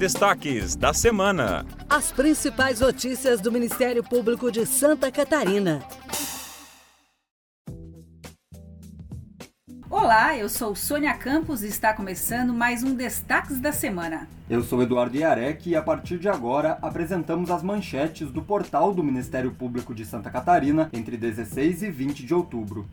Destaques da semana. As principais notícias do Ministério Público de Santa Catarina. Olá, eu sou Sônia Campos e está começando mais um Destaques da Semana. Eu sou Eduardo Iarec e a partir de agora apresentamos as manchetes do portal do Ministério Público de Santa Catarina entre 16 e 20 de outubro.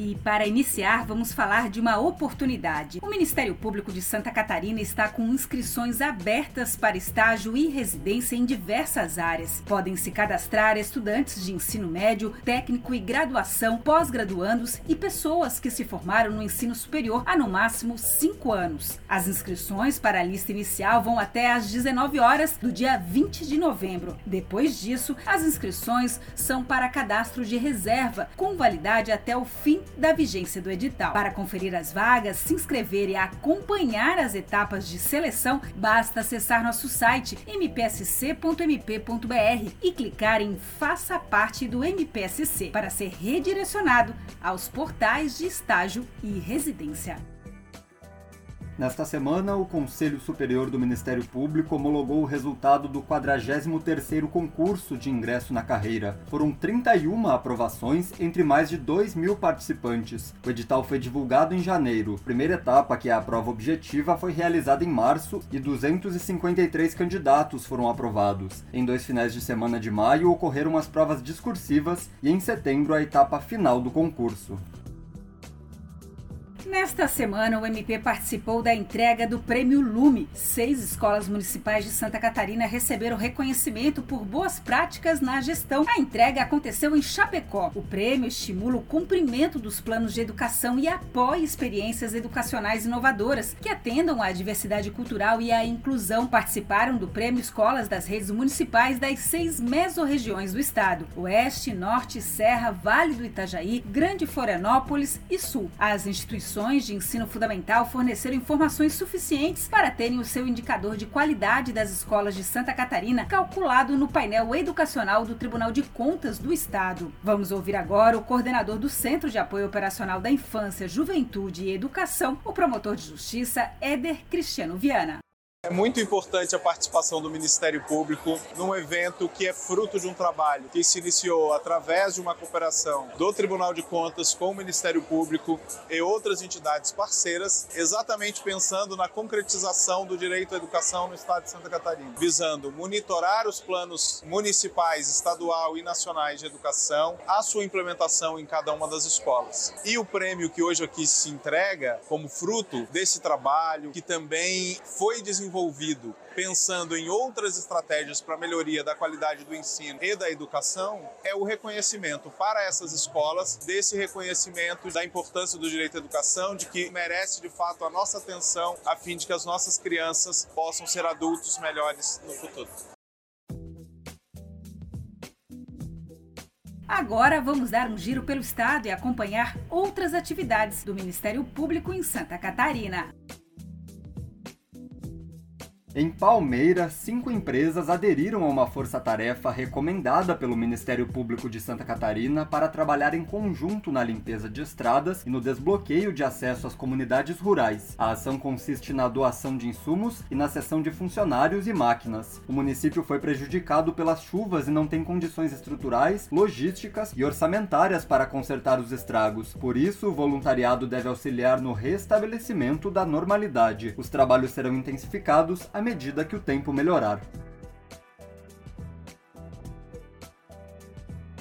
E para iniciar, vamos falar de uma oportunidade. O Ministério Público de Santa Catarina está com inscrições abertas para estágio e residência em diversas áreas. Podem se cadastrar estudantes de ensino médio, técnico e graduação, pós-graduandos e pessoas que se formaram no ensino superior há no máximo cinco anos. As inscrições para a lista inicial vão até às 19 horas do dia 20 de novembro. Depois disso, as inscrições são para cadastro de reserva, com validade até o fim da vigência do edital. Para conferir as vagas, se inscrever e acompanhar as etapas de seleção, basta acessar nosso site mpsc.mp.br e clicar em Faça parte do MPSC para ser redirecionado aos portais de estágio e residência. Nesta semana, o Conselho Superior do Ministério Público homologou o resultado do 43º concurso de ingresso na carreira. Foram 31 aprovações entre mais de 2 mil participantes. O edital foi divulgado em janeiro. A primeira etapa, que é a prova objetiva, foi realizada em março e 253 candidatos foram aprovados. Em dois finais de semana de maio ocorreram as provas discursivas e em setembro a etapa final do concurso. Nesta semana, o MP participou da entrega do Prêmio Lume. Seis escolas municipais de Santa Catarina receberam reconhecimento por boas práticas na gestão. A entrega aconteceu em Chapecó. O prêmio estimula o cumprimento dos planos de educação e apoia experiências educacionais inovadoras que atendam à diversidade cultural e à inclusão. Participaram do prêmio escolas das redes municipais das seis mesorregiões do estado: Oeste, Norte, Serra, Vale do Itajaí, Grande Florianópolis e Sul. As instituições instituições de ensino fundamental forneceram informações suficientes para terem o seu indicador de qualidade das escolas de Santa Catarina calculado no painel educacional do Tribunal de Contas do Estado. Vamos ouvir agora o coordenador do Centro de Apoio Operacional da Infância, Juventude e Educação, o promotor de justiça Éder Cristiano Viana. É muito importante a participação do Ministério Público num evento que é fruto de um trabalho que se iniciou através de uma cooperação do Tribunal de Contas com o Ministério Público e outras entidades parceiras, exatamente pensando na concretização do direito à educação no Estado de Santa Catarina, visando monitorar os planos municipais, estadual e nacionais de educação, a sua implementação em cada uma das escolas. E o prêmio que hoje aqui se entrega como fruto desse trabalho, que também foi desenvolvido desenvolvido pensando em outras estratégias para melhoria da qualidade do ensino e da educação, é o reconhecimento para essas escolas desse reconhecimento da importância do direito à educação, de que merece de fato a nossa atenção a fim de que as nossas crianças possam ser adultos melhores no futuro. Agora vamos dar um giro pelo estado e acompanhar outras atividades do Ministério Público em Santa Catarina. Em Palmeira, cinco empresas aderiram a uma força-tarefa recomendada pelo Ministério Público de Santa Catarina para trabalhar em conjunto na limpeza de estradas e no desbloqueio de acesso às comunidades rurais. A ação consiste na doação de insumos e na cessão de funcionários e máquinas. O município foi prejudicado pelas chuvas e não tem condições estruturais, logísticas e orçamentárias para consertar os estragos. Por isso, o voluntariado deve auxiliar no restabelecimento da normalidade. Os trabalhos serão intensificados à medida que o tempo melhorar.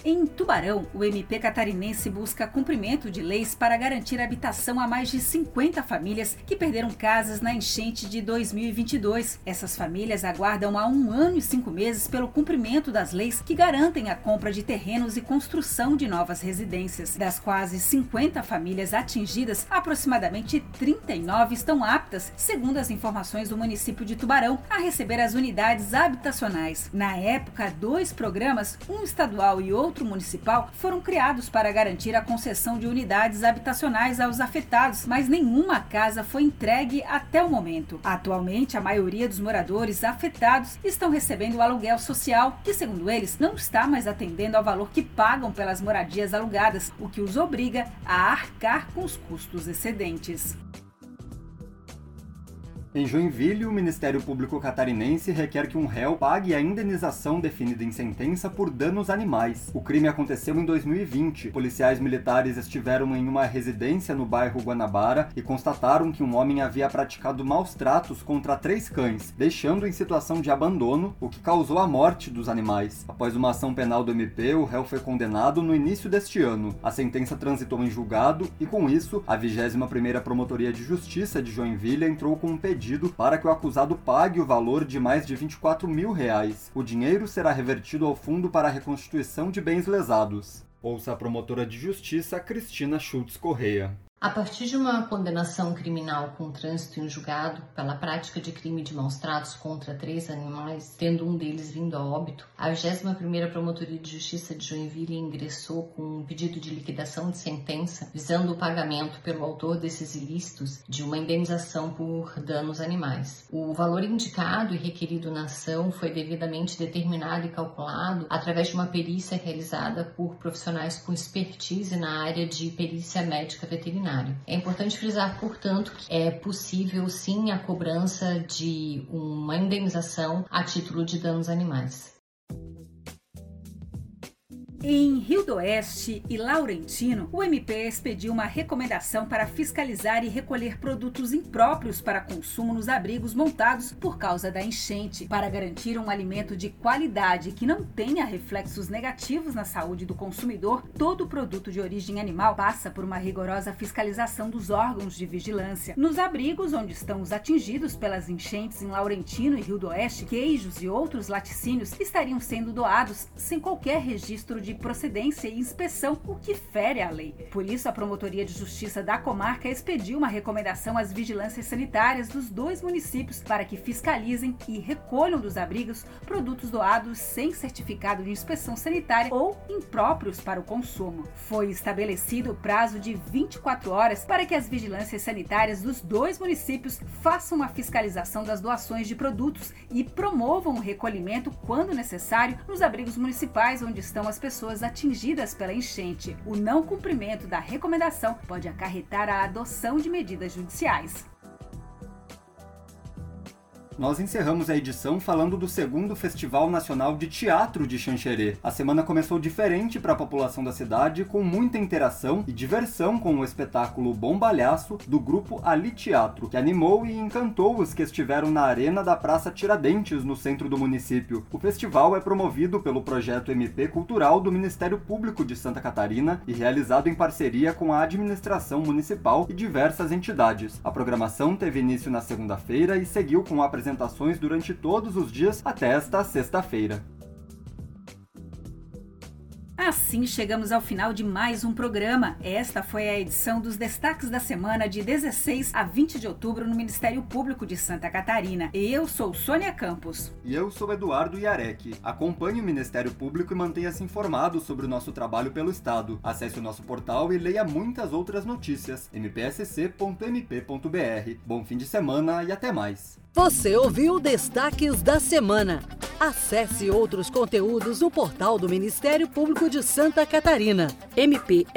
Em Tubarão, o MP catarinense busca cumprimento de leis para garantir habitação a mais de 50 famílias que perderam casas na enchente de 2022. Essas famílias aguardam há um ano e cinco meses pelo cumprimento das leis que garantem a compra de terrenos e construção de novas residências. Das quase 50 famílias atingidas, aproximadamente 39 estão aptas, segundo as informações do município de Tubarão, a receber as unidades habitacionais. Na época, dois programas, um estadual e outro municipal foram criados para garantir a concessão de unidades habitacionais aos afetados, mas nenhuma casa foi entregue até o momento. Atualmente, a maioria dos moradores afetados estão recebendo o aluguel social, que, segundo eles, não está mais atendendo ao valor que pagam pelas moradias alugadas, o que os obriga a arcar com os custos excedentes. Em Joinville, o Ministério Público Catarinense requer que um réu pague a indenização definida em sentença por danos animais. O crime aconteceu em 2020. Policiais militares estiveram em uma residência no bairro Guanabara e constataram que um homem havia praticado maus tratos contra três cães, deixando em situação de abandono, o que causou a morte dos animais. Após uma ação penal do MP, o réu foi condenado no início deste ano. A sentença transitou em julgado e, com isso, a 21ª Promotoria de Justiça de Joinville entrou com um pedido pedido para que o acusado pague o valor de mais de 24 mil reais. O dinheiro será revertido ao Fundo para a Reconstituição de Bens Lesados. Ouça a promotora de justiça Cristina Schultz Correia. A partir de uma condenação criminal com trânsito em julgado pela prática de crime de maus tratos contra três animais, tendo um deles vindo a óbito, a 21ª Promotoria de Justiça de Joinville ingressou com um pedido de liquidação de sentença visando o pagamento pelo autor desses ilícitos de uma indenização por danos animais. O valor indicado e requerido na ação foi devidamente determinado e calculado através de uma perícia realizada por profissionais com expertise na área de perícia médica veterinária É importante frisar, portanto, que é possível sim a cobrança de uma indenização a título de danos animais. Em Rio do Oeste e Laurentino, o MP expediu uma recomendação para fiscalizar e recolher produtos impróprios para consumo nos abrigos montados por causa da enchente, para garantir um alimento de qualidade que não tenha reflexos negativos na saúde do consumidor. Todo produto de origem animal passa por uma rigorosa fiscalização dos órgãos de vigilância. Nos abrigos onde estão os atingidos pelas enchentes em Laurentino e Rio do Oeste, queijos e outros laticínios estariam sendo doados sem qualquer registro de de procedência e inspeção, o que fere a lei. Por isso, a Promotoria de Justiça da comarca expediu uma recomendação às vigilâncias sanitárias dos dois municípios para que fiscalizem e recolham dos abrigos produtos doados sem certificado de inspeção sanitária ou impróprios para o consumo. Foi estabelecido o prazo de 24 horas para que as vigilâncias sanitárias dos dois municípios façam a fiscalização das doações de produtos e promovam o recolhimento, quando necessário, nos abrigos municipais onde estão as pessoas pessoas atingidas pela enchente. O não cumprimento da recomendação pode acarretar a adoção de medidas judiciais. Nós encerramos a edição falando do segundo Festival Nacional de Teatro de Xanxerê. A semana começou diferente para a população da cidade, com muita interação e diversão com o espetáculo Bombalhaço do grupo Ali Teatro, que animou e encantou os que estiveram na arena da Praça Tiradentes, no centro do município. O festival é promovido pelo projeto MP Cultural do Ministério Público de Santa Catarina e realizado em parceria com a administração municipal e diversas entidades. A programação teve início na segunda-feira e seguiu com a apresentação apresentações durante todos os dias até esta sexta-feira. Assim chegamos ao final de mais um programa. Esta foi a edição dos destaques da semana de 16 a 20 de outubro no Ministério Público de Santa Catarina. Eu sou Sônia Campos. E eu sou Eduardo Iarec. Acompanhe o Ministério Público e mantenha-se informado sobre o nosso trabalho pelo Estado. Acesse o nosso portal e leia muitas outras notícias. mpsc.mp.br. Bom fim de semana e até mais. Você ouviu Destaques da Semana. Acesse outros conteúdos no portal do Ministério Público de Santa Catarina, mpsc.mp.br.